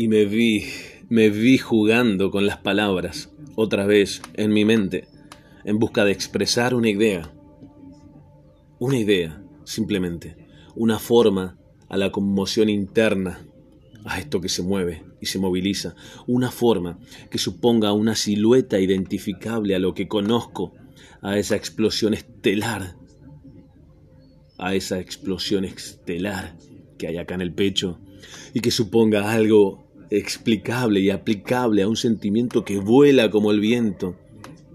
y me vi, me vi jugando con las palabras, otra vez, en mi mente, en busca de expresar una idea. Una idea, simplemente, una forma a la conmoción interna, a esto que se mueve y se moviliza, una forma que suponga una silueta identificable a lo que conozco, a esa explosión estelar, a esa explosión estelar que hay acá en el pecho y que suponga algo explicable y aplicable a un sentimiento que vuela como el viento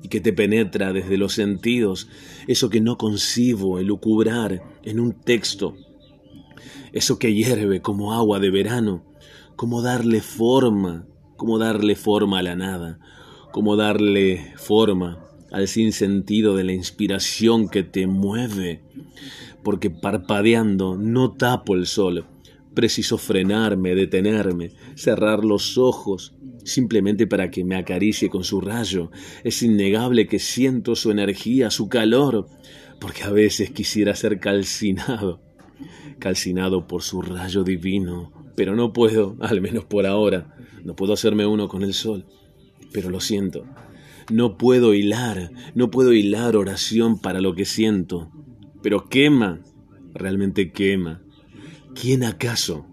y que te penetra desde los sentidos, eso que no concibo elucubrar en un texto, eso que hierve como agua de verano, como darle forma, como darle forma a la nada, como darle forma al sinsentido de la inspiración que te mueve, porque parpadeando no tapo el sol, Preciso frenarme, detenerme, cerrar los ojos, simplemente para que me acaricie con su rayo. Es innegable que siento su energía, su calor, porque a veces quisiera ser calcinado, calcinado por su rayo divino, pero no puedo, al menos por ahora, no puedo hacerme uno con el sol, pero lo siento. No puedo hilar, no puedo hilar oración para lo que siento, pero quema, realmente quema ¿Quién acaso?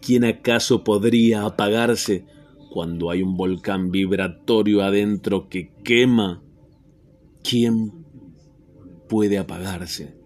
¿Quién acaso podría apagarse cuando hay un volcán vibratorio adentro que quema? ¿Quién puede apagarse?